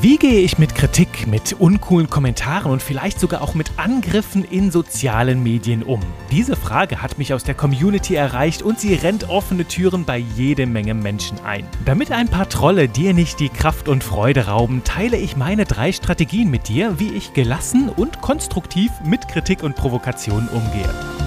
Wie gehe ich mit Kritik, mit uncoolen Kommentaren und vielleicht sogar auch mit Angriffen in sozialen Medien um? Diese Frage hat mich aus der Community erreicht und sie rennt offene Türen bei jede Menge Menschen ein. Damit ein paar Trolle dir nicht die Kraft und Freude rauben, teile ich meine drei Strategien mit dir, wie ich gelassen und konstruktiv mit Kritik und Provokation umgehe.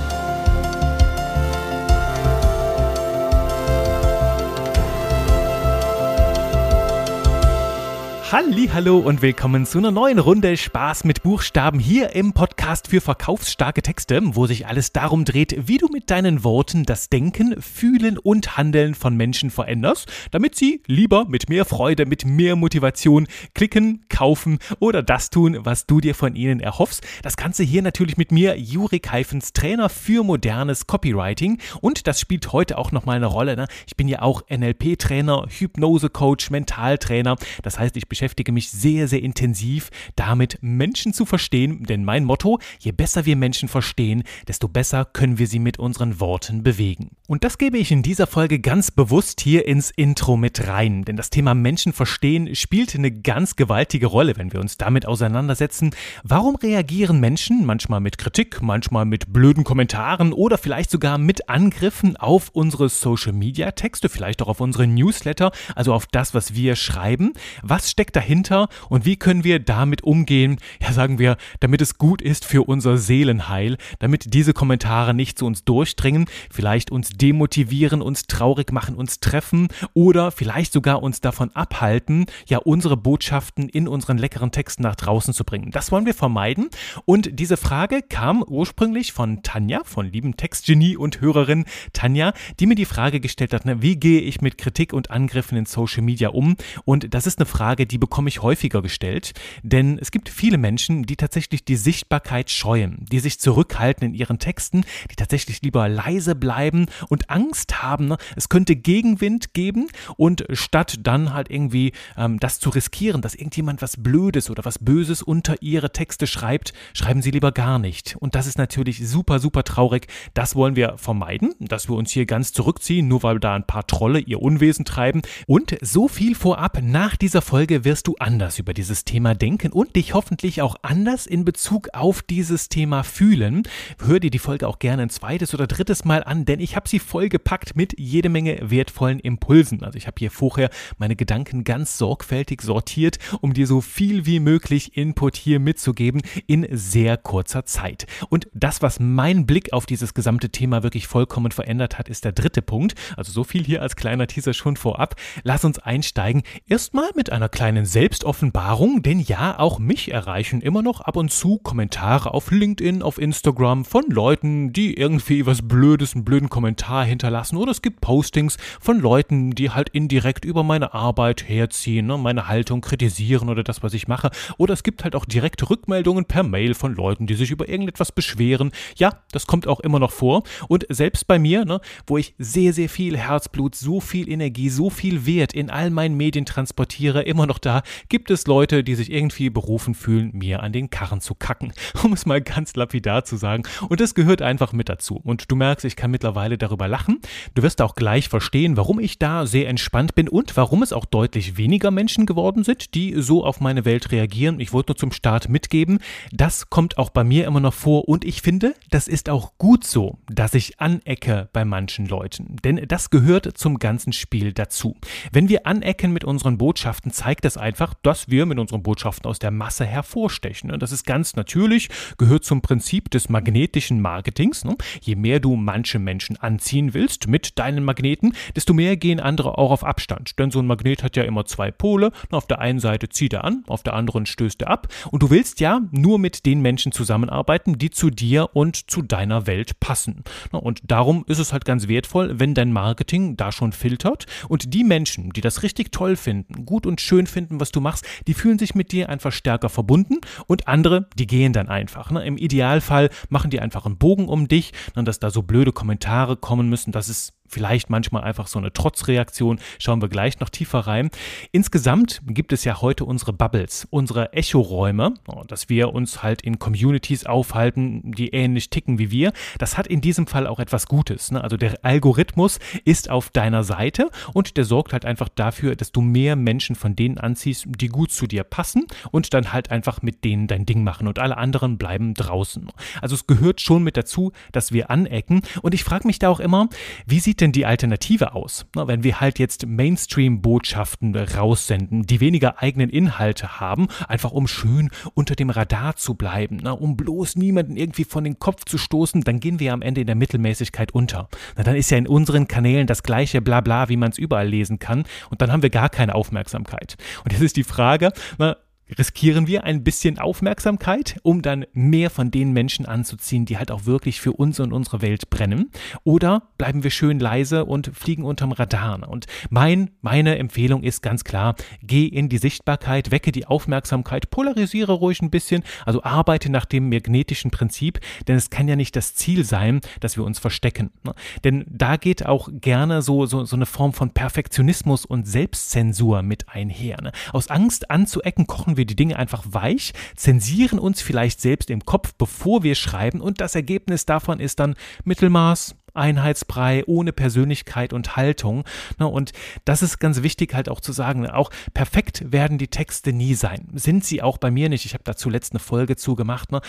Hallo und willkommen zu einer neuen Runde Spaß mit Buchstaben hier im Podcast für verkaufsstarke Texte, wo sich alles darum dreht, wie du mit deinen Worten das Denken, Fühlen und Handeln von Menschen veränderst, damit sie lieber mit mehr Freude, mit mehr Motivation klicken, kaufen oder das tun, was du dir von ihnen erhoffst. Das Ganze hier natürlich mit mir, Jurik Heifens, Trainer für modernes Copywriting und das spielt heute auch nochmal eine Rolle. Ne? Ich bin ja auch NLP-Trainer, Hypnose-Coach, Mentaltrainer. Das heißt, ich beschäftige mich sehr, sehr intensiv damit, Menschen zu verstehen, denn mein Motto, je besser wir Menschen verstehen, desto besser können wir sie mit unseren Worten bewegen. Und das gebe ich in dieser Folge ganz bewusst hier ins Intro mit rein, denn das Thema Menschen verstehen spielt eine ganz gewaltige Rolle, wenn wir uns damit auseinandersetzen. Warum reagieren Menschen manchmal mit Kritik, manchmal mit blöden Kommentaren oder vielleicht sogar mit Angriffen auf unsere Social-Media-Texte, vielleicht auch auf unsere Newsletter, also auf das, was wir schreiben? Was steckt steckt dahinter und wie können wir damit umgehen, ja sagen wir, damit es gut ist für unser Seelenheil, damit diese Kommentare nicht zu uns durchdringen, vielleicht uns demotivieren, uns traurig machen, uns treffen oder vielleicht sogar uns davon abhalten, ja unsere Botschaften in unseren leckeren Texten nach draußen zu bringen. Das wollen wir vermeiden und diese Frage kam ursprünglich von Tanja, von lieben Textgenie und Hörerin Tanja, die mir die Frage gestellt hat, ne, wie gehe ich mit Kritik und Angriffen in Social Media um? Und das ist eine Frage, die bekomme ich häufiger gestellt, denn es gibt viele Menschen, die tatsächlich die Sichtbarkeit scheuen, die sich zurückhalten in ihren Texten, die tatsächlich lieber leise bleiben und Angst haben, ne? es könnte Gegenwind geben und statt dann halt irgendwie ähm, das zu riskieren, dass irgendjemand was Blödes oder was Böses unter ihre Texte schreibt, schreiben sie lieber gar nicht. Und das ist natürlich super, super traurig. Das wollen wir vermeiden, dass wir uns hier ganz zurückziehen, nur weil da ein paar Trolle ihr Unwesen treiben. Und so viel vorab, nach dieser Folge wirst du anders über dieses Thema denken und dich hoffentlich auch anders in Bezug auf dieses Thema fühlen. Hör dir die Folge auch gerne ein zweites oder drittes Mal an, denn ich habe sie vollgepackt mit jede Menge wertvollen Impulsen. Also ich habe hier vorher meine Gedanken ganz sorgfältig sortiert, um dir so viel wie möglich Input hier mitzugeben in sehr kurzer Zeit. Und das, was mein Blick auf dieses gesamte Thema wirklich vollkommen verändert hat, ist der dritte Punkt. Also so viel hier als kleiner Teaser schon vorab. Lass uns einsteigen. Erstmal mit einer kleinen kleinen Selbstoffenbarung, denn ja, auch mich erreichen immer noch ab und zu Kommentare auf LinkedIn, auf Instagram von Leuten, die irgendwie was Blödes, einen blöden Kommentar hinterlassen oder es gibt Postings von Leuten, die halt indirekt über meine Arbeit herziehen, ne, meine Haltung kritisieren oder das, was ich mache. Oder es gibt halt auch direkte Rückmeldungen per Mail von Leuten, die sich über irgendetwas beschweren. Ja, das kommt auch immer noch vor. Und selbst bei mir, ne, wo ich sehr, sehr viel Herzblut, so viel Energie, so viel Wert in all meinen Medien transportiere, immer noch da gibt es Leute, die sich irgendwie berufen fühlen, mir an den Karren zu kacken, um es mal ganz lapidar zu sagen. Und das gehört einfach mit dazu. Und du merkst, ich kann mittlerweile darüber lachen. Du wirst auch gleich verstehen, warum ich da sehr entspannt bin und warum es auch deutlich weniger Menschen geworden sind, die so auf meine Welt reagieren. Ich wollte nur zum Start mitgeben, das kommt auch bei mir immer noch vor und ich finde, das ist auch gut so, dass ich anecke bei manchen Leuten. Denn das gehört zum ganzen Spiel dazu. Wenn wir anecken mit unseren Botschaften, zeigt das einfach, dass wir mit unseren Botschaften aus der Masse hervorstechen. Und das ist ganz natürlich, gehört zum Prinzip des magnetischen Marketings. Ne? Je mehr du manche Menschen anziehen willst mit deinen Magneten, desto mehr gehen andere auch auf Abstand. Denn so ein Magnet hat ja immer zwei Pole. Auf der einen Seite zieht er an, auf der anderen stößt er ab. Und du willst ja nur mit den Menschen zusammenarbeiten, die zu dir und zu deiner Welt passen. Und darum ist es halt ganz wertvoll, wenn dein Marketing da schon filtert und die Menschen, die das richtig toll finden, gut und schön finden, finden, was du machst, die fühlen sich mit dir einfach stärker verbunden und andere, die gehen dann einfach. Ne? Im Idealfall machen die einfach einen Bogen um dich, ne, dass da so blöde Kommentare kommen müssen, das ist vielleicht manchmal einfach so eine Trotzreaktion. Schauen wir gleich noch tiefer rein. Insgesamt gibt es ja heute unsere Bubbles, unsere Echoräume, dass wir uns halt in Communities aufhalten, die ähnlich ticken wie wir. Das hat in diesem Fall auch etwas Gutes. Ne? Also der Algorithmus ist auf deiner Seite und der sorgt halt einfach dafür, dass du mehr Menschen von denen anziehst, die gut zu dir passen und dann halt einfach mit denen dein Ding machen und alle anderen bleiben draußen. Also es gehört schon mit dazu, dass wir anecken und ich frage mich da auch immer, wie sieht denn die Alternative aus? Na, wenn wir halt jetzt Mainstream-Botschaften raussenden, die weniger eigenen Inhalte haben, einfach um schön unter dem Radar zu bleiben, na, um bloß niemanden irgendwie von den Kopf zu stoßen, dann gehen wir am Ende in der Mittelmäßigkeit unter. Na, dann ist ja in unseren Kanälen das gleiche Blabla, wie man es überall lesen kann und dann haben wir gar keine Aufmerksamkeit. Und jetzt ist die Frage, na, riskieren wir ein bisschen Aufmerksamkeit, um dann mehr von den Menschen anzuziehen, die halt auch wirklich für uns und unsere Welt brennen? Oder bleiben wir schön leise und fliegen unterm Radar? Und mein, meine Empfehlung ist ganz klar, geh in die Sichtbarkeit, wecke die Aufmerksamkeit, polarisiere ruhig ein bisschen, also arbeite nach dem magnetischen Prinzip, denn es kann ja nicht das Ziel sein, dass wir uns verstecken. Ne? Denn da geht auch gerne so, so, so eine Form von Perfektionismus und Selbstzensur mit einher. Ne? Aus Angst anzuecken, kochen wir wir die Dinge einfach weich, zensieren uns vielleicht selbst im Kopf, bevor wir schreiben. Und das Ergebnis davon ist dann Mittelmaß, Einheitsbrei, ohne Persönlichkeit und Haltung. Und das ist ganz wichtig halt auch zu sagen. Auch perfekt werden die Texte nie sein. Sind sie auch bei mir nicht. Ich habe da zuletzt eine Folge zu gemacht. Ne?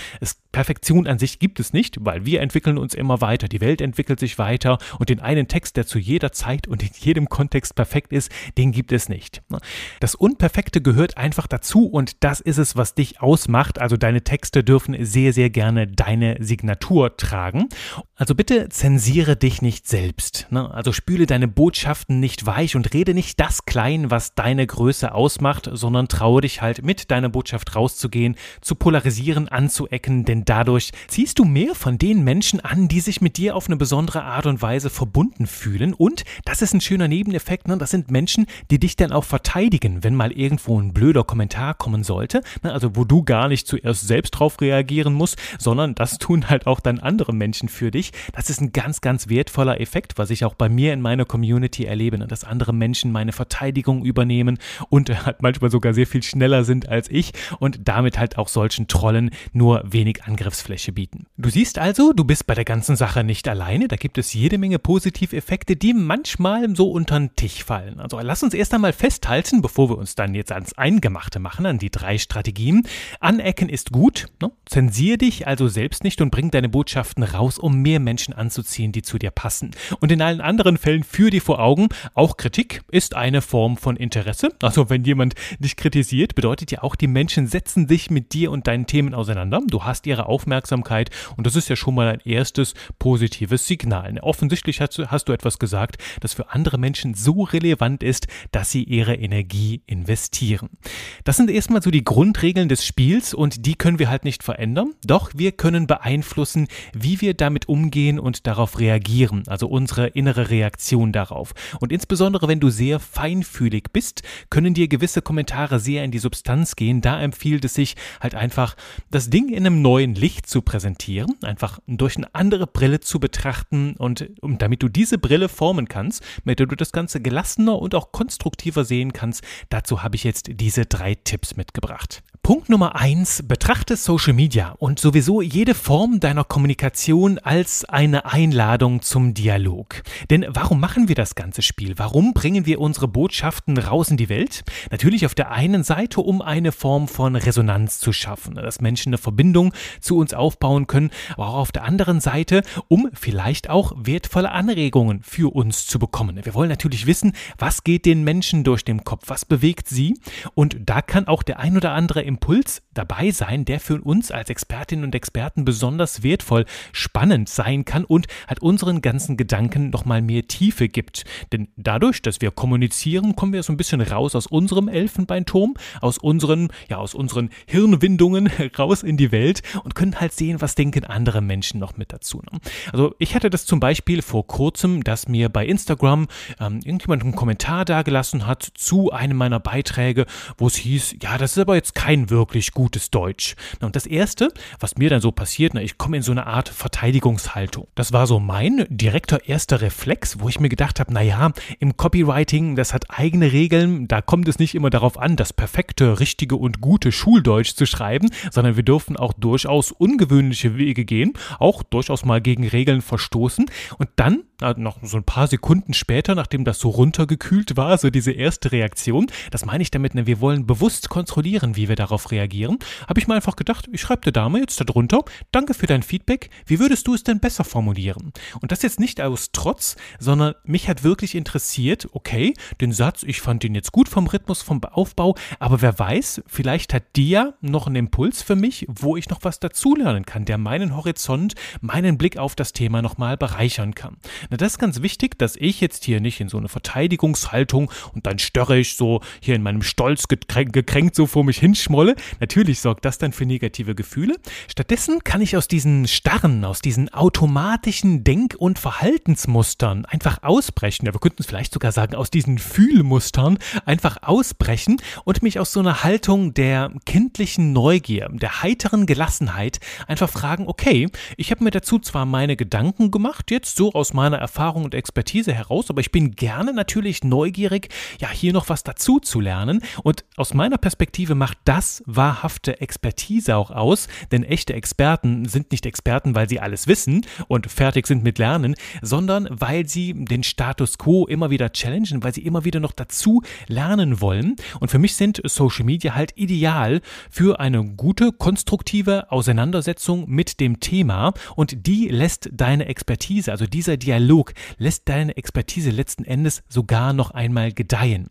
Perfektion an sich gibt es nicht, weil wir entwickeln uns immer weiter. Die Welt entwickelt sich weiter und den einen Text, der zu jeder Zeit und in jedem Kontext perfekt ist, den gibt es nicht. Ne? Das Unperfekte gehört einfach dazu und das ist es, was dich ausmacht. Also deine Texte dürfen sehr, sehr gerne deine Signatur tragen. Also bitte zensieren Kritisiere dich nicht selbst. Ne? Also spüle deine Botschaften nicht weich und rede nicht das klein, was deine Größe ausmacht, sondern traue dich halt mit deiner Botschaft rauszugehen, zu polarisieren, anzuecken, denn dadurch ziehst du mehr von den Menschen an, die sich mit dir auf eine besondere Art und Weise verbunden fühlen. Und das ist ein schöner Nebeneffekt, ne? das sind Menschen, die dich dann auch verteidigen, wenn mal irgendwo ein blöder Kommentar kommen sollte. Ne? Also wo du gar nicht zuerst selbst drauf reagieren musst, sondern das tun halt auch dann andere Menschen für dich. Das ist ein ganz ganz wertvoller Effekt, was ich auch bei mir in meiner Community erlebe, ne? dass andere Menschen meine Verteidigung übernehmen und halt manchmal sogar sehr viel schneller sind als ich und damit halt auch solchen Trollen nur wenig Angriffsfläche bieten. Du siehst also, du bist bei der ganzen Sache nicht alleine, da gibt es jede Menge Positiveffekte, die manchmal so unter den Tisch fallen. Also lass uns erst einmal festhalten, bevor wir uns dann jetzt ans Eingemachte machen, an die drei Strategien. Anecken ist gut, ne? zensier dich also selbst nicht und bring deine Botschaften raus, um mehr Menschen anzuziehen, die zu dir passen. Und in allen anderen Fällen führ dir vor Augen, auch Kritik ist eine Form von Interesse. Also wenn jemand dich kritisiert, bedeutet ja auch, die Menschen setzen sich mit dir und deinen Themen auseinander. Du hast ihre Aufmerksamkeit und das ist ja schon mal ein erstes positives Signal. Offensichtlich hast du, hast du etwas gesagt, das für andere Menschen so relevant ist, dass sie ihre Energie investieren. Das sind erstmal so die Grundregeln des Spiels und die können wir halt nicht verändern. Doch wir können beeinflussen, wie wir damit umgehen und darauf reagieren, also unsere innere Reaktion darauf. Und insbesondere wenn du sehr feinfühlig bist, können dir gewisse Kommentare sehr in die Substanz gehen. Da empfiehlt es sich halt einfach, das Ding in einem neuen Licht zu präsentieren, einfach durch eine andere Brille zu betrachten und um, damit du diese Brille formen kannst, mit der du das Ganze gelassener und auch konstruktiver sehen kannst, dazu habe ich jetzt diese drei Tipps mitgebracht. Punkt Nummer eins, betrachte Social Media und sowieso jede Form deiner Kommunikation als eine Einladung zum Dialog. Denn warum machen wir das ganze Spiel? Warum bringen wir unsere Botschaften raus in die Welt? Natürlich auf der einen Seite, um eine Form von Resonanz zu schaffen, dass Menschen eine Verbindung zu uns aufbauen können, aber auch auf der anderen Seite, um vielleicht auch wertvolle Anregungen für uns zu bekommen. Wir wollen natürlich wissen, was geht den Menschen durch den Kopf, was bewegt sie und da kann auch der ein oder andere Impuls dabei sein, der für uns als Expertinnen und Experten besonders wertvoll, spannend sein kann und halt unseren ganzen Gedanken nochmal mehr Tiefe gibt. Denn dadurch, dass wir kommunizieren, kommen wir so ein bisschen raus aus unserem Elfenbeinturm, aus unseren, ja, aus unseren Hirnwindungen raus in die Welt und können halt sehen, was denken andere Menschen noch mit dazu. Ne? Also ich hatte das zum Beispiel vor kurzem, dass mir bei Instagram ähm, irgendjemand einen Kommentar dagelassen hat zu einem meiner Beiträge, wo es hieß, ja, das ist aber jetzt kein kein wirklich gutes Deutsch. Und das Erste, was mir dann so passiert, ich komme in so eine Art Verteidigungshaltung. Das war so mein direkter erster Reflex, wo ich mir gedacht habe, naja, im Copywriting, das hat eigene Regeln, da kommt es nicht immer darauf an, das perfekte, richtige und gute Schuldeutsch zu schreiben, sondern wir dürfen auch durchaus ungewöhnliche Wege gehen, auch durchaus mal gegen Regeln verstoßen und dann noch so ein paar Sekunden später, nachdem das so runtergekühlt war, so diese erste Reaktion, das meine ich damit, wir wollen bewusst kontrollieren, wie wir darauf reagieren, habe ich mir einfach gedacht, ich schreibe der Dame jetzt darunter, danke für dein Feedback, wie würdest du es denn besser formulieren? Und das jetzt nicht aus Trotz, sondern mich hat wirklich interessiert, okay, den Satz, ich fand den jetzt gut vom Rhythmus, vom Aufbau, aber wer weiß, vielleicht hat dir noch einen Impuls für mich, wo ich noch was dazulernen kann, der meinen Horizont, meinen Blick auf das Thema nochmal bereichern kann. Na, das ist ganz wichtig, dass ich jetzt hier nicht in so eine Verteidigungshaltung und dann större ich so hier in meinem Stolz gekränkt, gekränkt so vor mich hinschmolle. Natürlich sorgt das dann für negative Gefühle. Stattdessen kann ich aus diesen starren, aus diesen automatischen Denk- und Verhaltensmustern einfach ausbrechen. Ja, wir könnten es vielleicht sogar sagen, aus diesen Fühlmustern einfach ausbrechen und mich aus so einer Haltung der kindlichen Neugier, der heiteren Gelassenheit einfach fragen, okay, ich habe mir dazu zwar meine Gedanken gemacht, jetzt so aus meiner Erfahrung und Expertise heraus, aber ich bin gerne natürlich neugierig, ja, hier noch was dazu zu lernen. Und aus meiner Perspektive macht das wahrhafte Expertise auch aus, denn echte Experten sind nicht Experten, weil sie alles wissen und fertig sind mit Lernen, sondern weil sie den Status quo immer wieder challengen, weil sie immer wieder noch dazu lernen wollen. Und für mich sind Social Media halt ideal für eine gute, konstruktive Auseinandersetzung mit dem Thema und die lässt deine Expertise, also dieser Dialog, lässt deine Expertise letzten Endes sogar noch einmal gedeihen.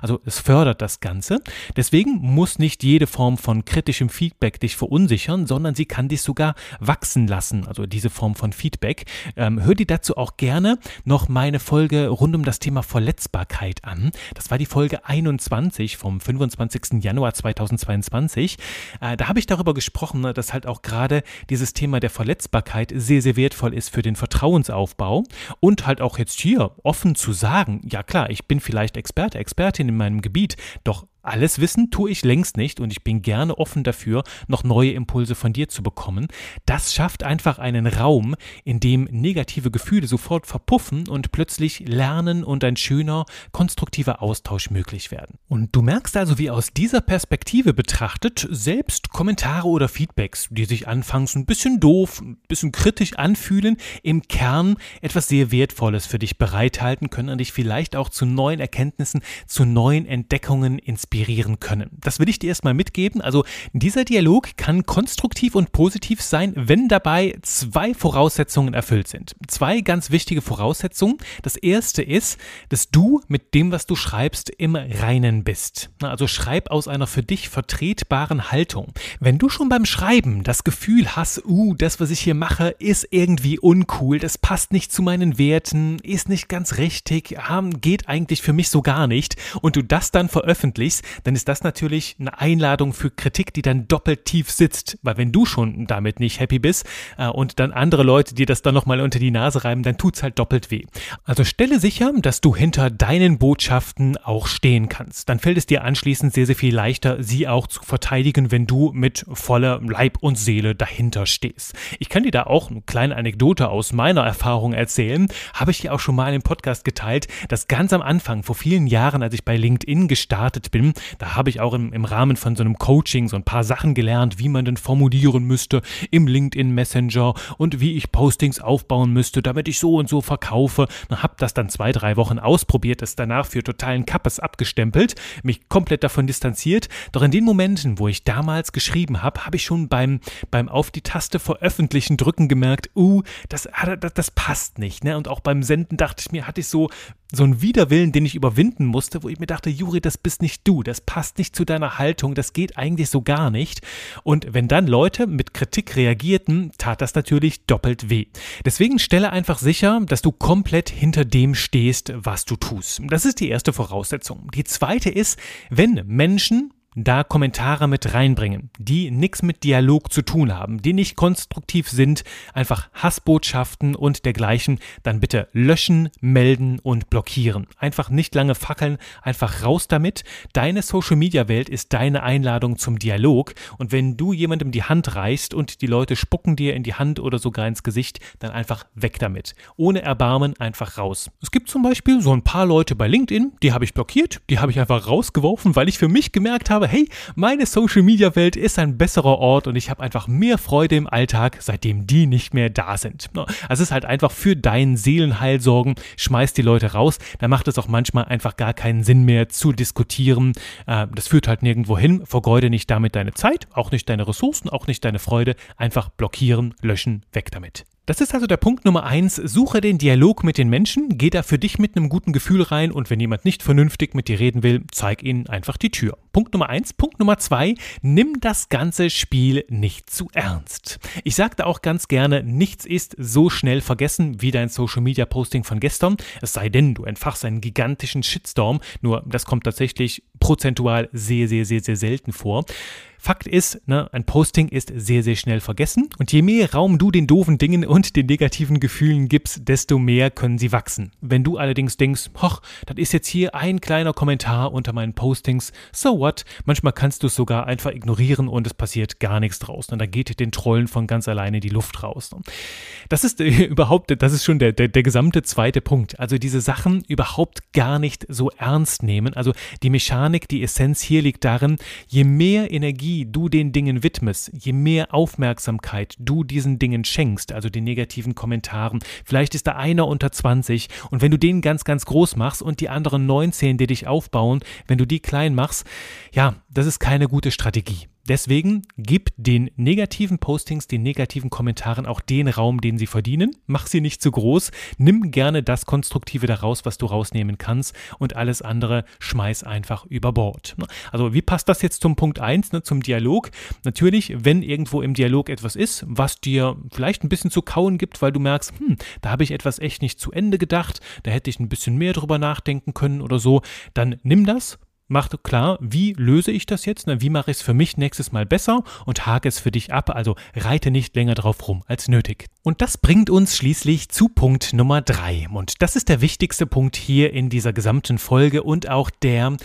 Also es fördert das Ganze. Deswegen muss nicht jede Form von kritischem Feedback dich verunsichern, sondern sie kann dich sogar wachsen lassen. Also diese Form von Feedback. Ähm, hör dir dazu auch gerne noch meine Folge rund um das Thema Verletzbarkeit an. Das war die Folge 21 vom 25. Januar 2022. Äh, da habe ich darüber gesprochen, dass halt auch gerade dieses Thema der Verletzbarkeit sehr, sehr wertvoll ist für den Vertrauensaufbau und halt auch jetzt hier offen zu sagen, ja klar, ich bin vielleicht Experte, Expertin in meinem Gebiet, doch alles wissen tue ich längst nicht und ich bin gerne offen dafür, noch neue Impulse von dir zu bekommen. Das schafft einfach einen Raum, in dem negative Gefühle sofort verpuffen und plötzlich Lernen und ein schöner, konstruktiver Austausch möglich werden. Und du merkst also, wie aus dieser Perspektive betrachtet, selbst Kommentare oder Feedbacks, die sich anfangs ein bisschen doof, ein bisschen kritisch anfühlen, im Kern etwas sehr Wertvolles für dich bereithalten können und dich vielleicht auch zu neuen Erkenntnissen, zu neuen Entdeckungen inspirieren inspirieren können. Das will ich dir erstmal mitgeben. Also dieser Dialog kann konstruktiv und positiv sein, wenn dabei zwei Voraussetzungen erfüllt sind. Zwei ganz wichtige Voraussetzungen. Das erste ist, dass du mit dem, was du schreibst, im Reinen bist. Also schreib aus einer für dich vertretbaren Haltung. Wenn du schon beim Schreiben das Gefühl hast, uh, das, was ich hier mache, ist irgendwie uncool, das passt nicht zu meinen Werten, ist nicht ganz richtig, geht eigentlich für mich so gar nicht und du das dann veröffentlichst, dann ist das natürlich eine Einladung für Kritik, die dann doppelt tief sitzt. Weil wenn du schon damit nicht happy bist äh, und dann andere Leute dir das dann nochmal unter die Nase reiben, dann tut's halt doppelt weh. Also stelle sicher, dass du hinter deinen Botschaften auch stehen kannst. Dann fällt es dir anschließend sehr, sehr viel leichter, sie auch zu verteidigen, wenn du mit voller Leib und Seele dahinter stehst. Ich kann dir da auch eine kleine Anekdote aus meiner Erfahrung erzählen. Habe ich dir auch schon mal im Podcast geteilt, dass ganz am Anfang, vor vielen Jahren, als ich bei LinkedIn gestartet bin, da habe ich auch im, im Rahmen von so einem Coaching so ein paar Sachen gelernt, wie man denn formulieren müsste im LinkedIn Messenger und wie ich Postings aufbauen müsste, damit ich so und so verkaufe. Habe das dann zwei, drei Wochen ausprobiert, es danach für totalen Kappes abgestempelt, mich komplett davon distanziert. Doch in den Momenten, wo ich damals geschrieben habe, habe ich schon beim, beim auf die Taste veröffentlichen drücken gemerkt, uh, das, ah, das, das passt nicht. Ne? Und auch beim Senden dachte ich mir, hatte ich so, so einen Widerwillen, den ich überwinden musste, wo ich mir dachte, Juri, das bist nicht du, das passt nicht zu deiner Haltung, das geht eigentlich so gar nicht. Und wenn dann Leute mit Kritik reagierten, tat das natürlich doppelt weh. Deswegen stelle einfach sicher, dass du komplett hinter dem stehst, was du tust. Das ist die erste Voraussetzung. Die zweite ist, wenn Menschen da Kommentare mit reinbringen, die nichts mit Dialog zu tun haben, die nicht konstruktiv sind, einfach Hassbotschaften und dergleichen, dann bitte löschen, melden und blockieren. Einfach nicht lange fackeln, einfach raus damit. Deine Social Media Welt ist deine Einladung zum Dialog und wenn du jemandem die Hand reichst und die Leute spucken dir in die Hand oder sogar ins Gesicht, dann einfach weg damit. Ohne Erbarmen einfach raus. Es gibt zum Beispiel so ein paar Leute bei LinkedIn, die habe ich blockiert, die habe ich einfach rausgeworfen, weil ich für mich gemerkt habe, hey, meine Social Media Welt ist ein besserer Ort und ich habe einfach mehr Freude im Alltag, seitdem die nicht mehr da sind. Also es ist halt einfach für dein Seelenheil sorgen, schmeiß die Leute raus, da macht es auch manchmal einfach gar keinen Sinn mehr zu diskutieren. Äh, das führt halt nirgendwo hin, vergeude nicht damit deine Zeit, auch nicht deine Ressourcen, auch nicht deine Freude, einfach blockieren, löschen, weg damit. Das ist also der Punkt Nummer eins. Suche den Dialog mit den Menschen, geh da für dich mit einem guten Gefühl rein und wenn jemand nicht vernünftig mit dir reden will, zeig ihnen einfach die Tür. Punkt Nummer eins. Punkt Nummer zwei, nimm das ganze Spiel nicht zu ernst. Ich sagte auch ganz gerne, nichts ist so schnell vergessen wie dein Social Media Posting von gestern. Es sei denn, du entfachst einen gigantischen Shitstorm. Nur das kommt tatsächlich prozentual sehr, sehr, sehr, sehr selten vor. Fakt ist, ne, ein Posting ist sehr, sehr schnell vergessen und je mehr Raum du den doofen Dingen und den negativen Gefühlen gibst, desto mehr können sie wachsen. Wenn du allerdings denkst, hoch, das ist jetzt hier ein kleiner Kommentar unter meinen Postings, so what? Manchmal kannst du es sogar einfach ignorieren und es passiert gar nichts draus. Und da geht den Trollen von ganz alleine die Luft raus. Das ist äh, überhaupt, das ist schon der, der, der gesamte zweite Punkt. Also diese Sachen überhaupt gar nicht so ernst nehmen. Also die Mechanik, die Essenz hier liegt darin, je mehr Energie Energie du den Dingen widmest, je mehr Aufmerksamkeit du diesen Dingen schenkst, also den negativen Kommentaren, vielleicht ist da einer unter 20 und wenn du den ganz, ganz groß machst und die anderen 19, die dich aufbauen, wenn du die klein machst, ja, das ist keine gute Strategie. Deswegen gib den negativen Postings, den negativen Kommentaren auch den Raum, den sie verdienen. Mach sie nicht zu groß. Nimm gerne das Konstruktive daraus, was du rausnehmen kannst und alles andere schmeiß einfach über Bord. Also wie passt das jetzt zum Punkt 1, ne, zum Dialog? Natürlich, wenn irgendwo im Dialog etwas ist, was dir vielleicht ein bisschen zu kauen gibt, weil du merkst, hm, da habe ich etwas echt nicht zu Ende gedacht, da hätte ich ein bisschen mehr drüber nachdenken können oder so, dann nimm das, mach klar, wie löse ich das jetzt, ne? wie mache ich es für mich nächstes Mal besser und hake es für dich ab, also reite nicht länger drauf rum als nötig. Und das bringt uns schließlich zu Punkt Nummer drei und das ist der wichtigste Punkt hier in dieser gesamten Folge und auch der,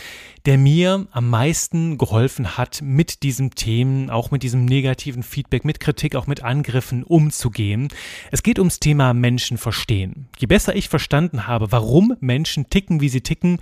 der mir am meisten geholfen hat, mit diesem Themen, auch mit diesem negativen Feedback, mit Kritik, auch mit Angriffen umzugehen. Es geht ums Thema Menschen verstehen. Je besser ich verstanden habe, warum Menschen ticken, wie sie ticken,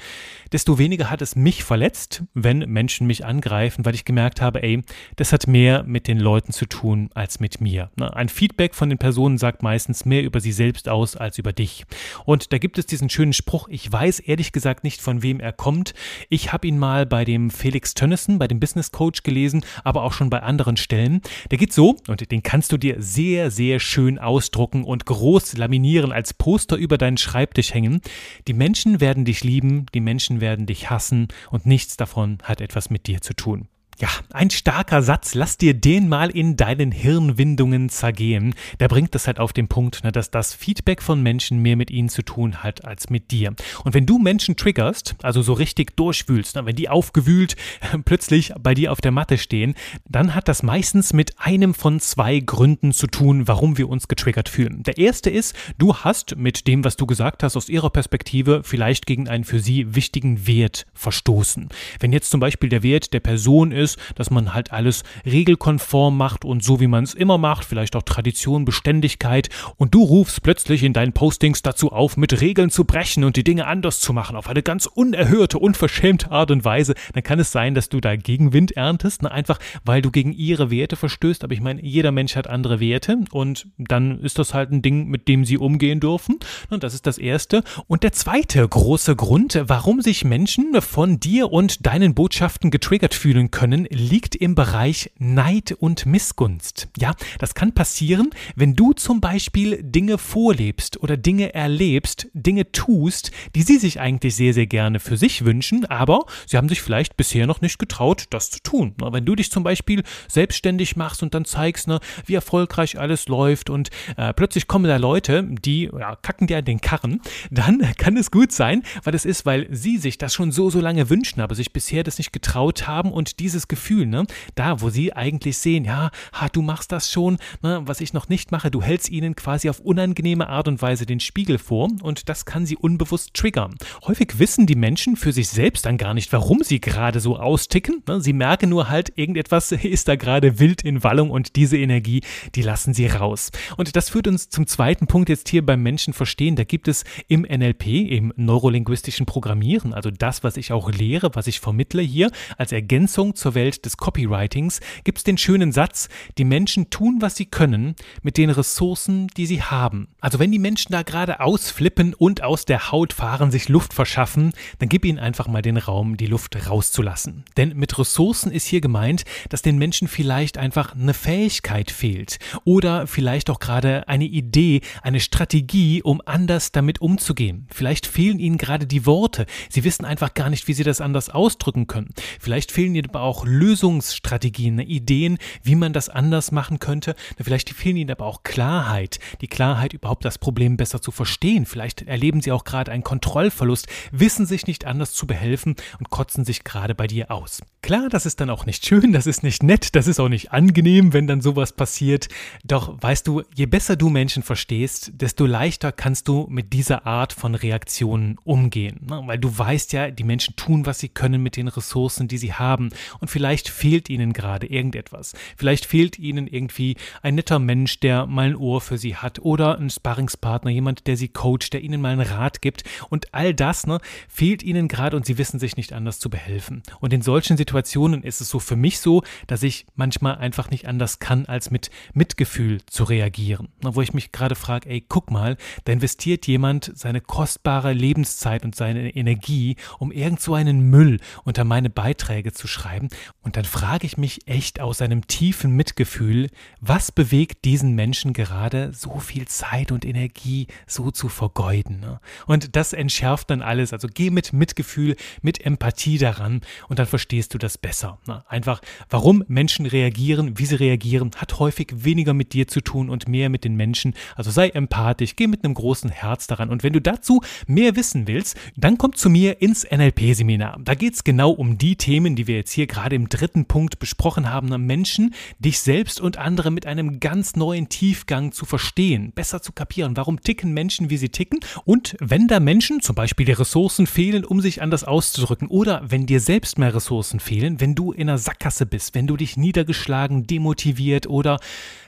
desto weniger hat es mich verletzt, wenn Menschen mich angreifen, weil ich gemerkt habe, ey, das hat mehr mit den Leuten zu tun als mit mir. Ein Feedback von den Personen sagt meistens mehr über sie selbst aus als über dich. Und da gibt es diesen schönen Spruch, ich weiß ehrlich gesagt nicht, von wem er kommt. Ich habe ihn mal bei dem Felix Tönnissen, bei dem Business Coach gelesen, aber auch schon bei anderen Stellen. Der geht so, und den kannst du dir sehr, sehr schön ausdrucken und groß laminieren als Poster über deinen Schreibtisch hängen. Die Menschen werden dich lieben, die Menschen werden dich hassen und nichts davon hat etwas mit dir zu tun. Ja, ein starker Satz, lass dir den mal in deinen Hirnwindungen zergehen. Der bringt das halt auf den Punkt, ne, dass das Feedback von Menschen mehr mit ihnen zu tun hat als mit dir. Und wenn du Menschen triggerst, also so richtig durchwühlst, ne, wenn die aufgewühlt plötzlich bei dir auf der Matte stehen, dann hat das meistens mit einem von zwei Gründen zu tun, warum wir uns getriggert fühlen. Der erste ist, du hast mit dem, was du gesagt hast, aus ihrer Perspektive vielleicht gegen einen für sie wichtigen Wert verstoßen. Wenn jetzt zum Beispiel der Wert der Person ist, ist, dass man halt alles regelkonform macht und so wie man es immer macht, vielleicht auch Tradition, Beständigkeit und du rufst plötzlich in deinen Postings dazu auf, mit Regeln zu brechen und die Dinge anders zu machen, auf eine ganz unerhörte, unverschämte Art und Weise, dann kann es sein, dass du da Gegenwind erntest, ne? einfach weil du gegen ihre Werte verstößt, aber ich meine, jeder Mensch hat andere Werte und dann ist das halt ein Ding, mit dem sie umgehen dürfen und das ist das Erste. Und der zweite große Grund, warum sich Menschen von dir und deinen Botschaften getriggert fühlen können, können, liegt im Bereich Neid und Missgunst. Ja, das kann passieren, wenn du zum Beispiel Dinge vorlebst oder Dinge erlebst, Dinge tust, die sie sich eigentlich sehr, sehr gerne für sich wünschen, aber sie haben sich vielleicht bisher noch nicht getraut, das zu tun. Wenn du dich zum Beispiel selbstständig machst und dann zeigst, ne, wie erfolgreich alles läuft und äh, plötzlich kommen da Leute, die ja, kacken dir an den Karren, dann kann es gut sein, weil es ist, weil sie sich das schon so, so lange wünschen, aber sich bisher das nicht getraut haben und dieses Gefühl, ne, da, wo sie eigentlich sehen, ja, ha, du machst das schon, ne, was ich noch nicht mache, du hältst ihnen quasi auf unangenehme Art und Weise den Spiegel vor und das kann sie unbewusst triggern. Häufig wissen die Menschen für sich selbst dann gar nicht, warum sie gerade so austicken. Ne? Sie merken nur halt, irgendetwas ist da gerade wild in Wallung und diese Energie, die lassen sie raus. Und das führt uns zum zweiten Punkt jetzt hier beim Menschen verstehen. Da gibt es im NLP, im neurolinguistischen Programmieren, also das, was ich auch lehre, was ich vermittle hier als Ergänzung zur Welt des Copywritings, gibt es den schönen Satz, die Menschen tun, was sie können, mit den Ressourcen, die sie haben. Also wenn die Menschen da gerade ausflippen und aus der Haut fahren, sich Luft verschaffen, dann gib ihnen einfach mal den Raum, die Luft rauszulassen. Denn mit Ressourcen ist hier gemeint, dass den Menschen vielleicht einfach eine Fähigkeit fehlt oder vielleicht auch gerade eine Idee, eine Strategie, um anders damit umzugehen. Vielleicht fehlen ihnen gerade die Worte. Sie wissen einfach gar nicht, wie sie das anders ausdrücken können. Vielleicht fehlen ihnen aber auch Lösungsstrategien, Ideen, wie man das anders machen könnte. Vielleicht fehlen ihnen aber auch Klarheit, die Klarheit überhaupt das Problem besser zu verstehen. Vielleicht erleben sie auch gerade einen Kontrollverlust, wissen sich nicht anders zu behelfen und kotzen sich gerade bei dir aus. Klar, das ist dann auch nicht schön, das ist nicht nett, das ist auch nicht angenehm, wenn dann sowas passiert. Doch weißt du, je besser du Menschen verstehst, desto leichter kannst du mit dieser Art von Reaktionen umgehen. Weil du weißt ja, die Menschen tun, was sie können mit den Ressourcen, die sie haben. Und vielleicht fehlt ihnen gerade irgendetwas. Vielleicht fehlt ihnen irgendwie ein netter Mensch, der mal ein Ohr für sie hat oder ein Sparringspartner, jemand, der sie coacht, der ihnen mal einen Rat gibt. Und all das ne, fehlt ihnen gerade und sie wissen sich nicht anders zu behelfen. Und in solchen Situationen ist es so für mich so, dass ich manchmal einfach nicht anders kann, als mit Mitgefühl zu reagieren. Wo ich mich gerade frage, ey, guck mal, da investiert jemand seine kostbare Lebenszeit und seine Energie, um irgend so einen Müll unter meine Beiträge zu schreiben. Und dann frage ich mich echt aus einem tiefen Mitgefühl, was bewegt diesen Menschen gerade, so viel Zeit und Energie so zu vergeuden. Ne? Und das entschärft dann alles. Also geh mit Mitgefühl, mit Empathie daran und dann verstehst du das besser. Ne? Einfach, warum Menschen reagieren, wie sie reagieren, hat häufig weniger mit dir zu tun und mehr mit den Menschen. Also sei empathisch, geh mit einem großen Herz daran. Und wenn du dazu mehr wissen willst, dann komm zu mir ins NLP-Seminar. Da geht es genau um die Themen, die wir jetzt hier gerade im dritten Punkt besprochen haben. Menschen, dich selbst und andere mit einem ganz neuen Tiefgang zu verstehen, besser zu kapieren. Warum ticken Menschen, wie sie ticken? Und wenn da Menschen, zum Beispiel die Ressourcen fehlen, um sich anders auszudrücken, oder wenn dir selbst mehr Ressourcen fehlen, wenn du in einer Sackgasse bist, wenn du dich niedergeschlagen, demotiviert oder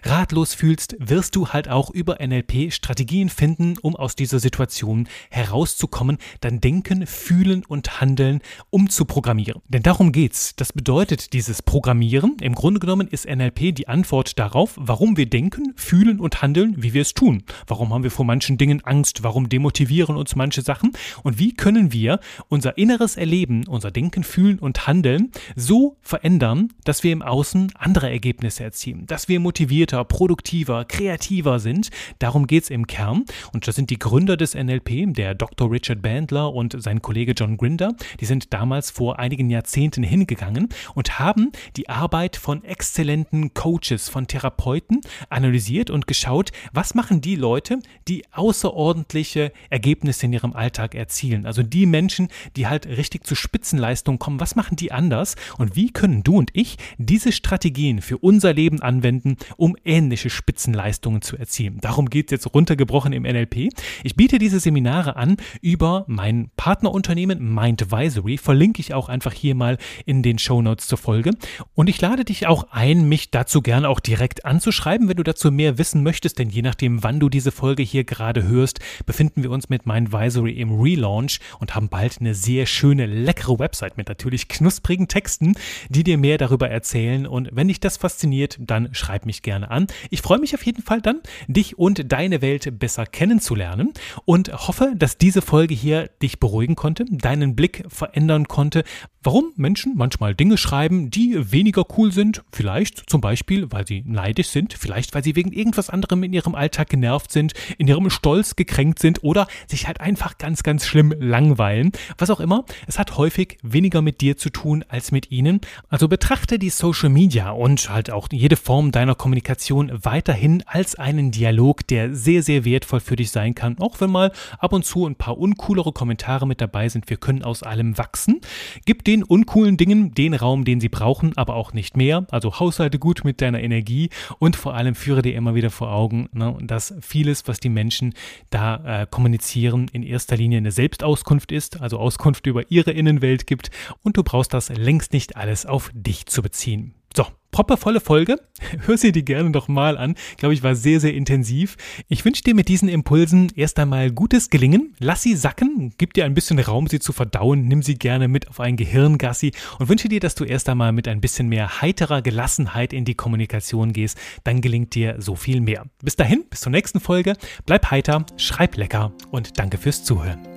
ratlos fühlst, wirst du halt auch über NLP Strategien finden, um aus dieser Situation herauszukommen, dein Denken, Fühlen und Handeln umzuprogrammieren. Denn darum geht's. Das bedeutet dieses Programmieren. Im Grunde genommen ist NLP die Antwort darauf, warum wir denken, fühlen und handeln, wie wir es tun. Warum haben wir vor manchen Dingen Angst? Warum demotivieren uns manche Sachen? Und wie können wir unser inneres Erleben, unser Denken, Fühlen und Handeln so verändern, dass wir im Außen andere Ergebnisse erzielen, dass wir motivierter, produktiver, kreativer sind. Darum geht es im Kern. Und das sind die Gründer des NLP, der Dr. Richard Bandler und sein Kollege John Grinder. Die sind damals vor einigen Jahrzehnten hingegangen und haben die Arbeit von exzellenten Coaches, von Therapeuten analysiert und geschaut, was machen die Leute, die außerordentliche Ergebnisse in ihrem Alltag erzielen. Also die Menschen, die halt richtig zu Spitzenleistung kommen, was machen die anders? und wie können du und ich diese Strategien für unser Leben anwenden, um ähnliche Spitzenleistungen zu erzielen. Darum geht es jetzt runtergebrochen im NLP. Ich biete diese Seminare an über mein Partnerunternehmen Mindvisory, verlinke ich auch einfach hier mal in den Show Notes zur Folge. Und ich lade dich auch ein, mich dazu gerne auch direkt anzuschreiben, wenn du dazu mehr wissen möchtest, denn je nachdem, wann du diese Folge hier gerade hörst, befinden wir uns mit Mindvisory im Relaunch und haben bald eine sehr schöne, leckere Website mit natürlich knusprigen Texten, die dir mehr darüber erzählen. Und wenn dich das fasziniert, dann schreib mich gerne an. Ich freue mich auf jeden Fall dann, dich und deine Welt besser kennenzulernen und hoffe, dass diese Folge hier dich beruhigen konnte, deinen Blick verändern konnte, warum Menschen manchmal Dinge Dinge schreiben, die weniger cool sind. Vielleicht zum Beispiel, weil sie neidisch sind, vielleicht weil sie wegen irgendwas anderem in ihrem Alltag genervt sind, in ihrem Stolz gekränkt sind oder sich halt einfach ganz, ganz schlimm langweilen. Was auch immer, es hat häufig weniger mit dir zu tun als mit ihnen. Also betrachte die Social Media und halt auch jede Form deiner Kommunikation weiterhin als einen Dialog, der sehr, sehr wertvoll für dich sein kann, auch wenn mal ab und zu ein paar uncoolere Kommentare mit dabei sind. Wir können aus allem wachsen. Gib den uncoolen Dingen den Raum, den sie brauchen, aber auch nicht mehr. Also haushalte gut mit deiner Energie und vor allem führe dir immer wieder vor Augen, ne, dass vieles, was die Menschen da äh, kommunizieren, in erster Linie eine Selbstauskunft ist, also Auskunft über ihre Innenwelt gibt und du brauchst das längst nicht alles auf dich zu beziehen. So, proppervolle Folge. Hör sie dir gerne noch mal an. Ich glaube, ich war sehr, sehr intensiv. Ich wünsche dir mit diesen Impulsen erst einmal gutes Gelingen. Lass sie sacken, gib dir ein bisschen Raum, sie zu verdauen. Nimm sie gerne mit auf ein Gehirngassi und wünsche dir, dass du erst einmal mit ein bisschen mehr heiterer Gelassenheit in die Kommunikation gehst. Dann gelingt dir so viel mehr. Bis dahin, bis zur nächsten Folge. Bleib heiter, schreib lecker und danke fürs Zuhören.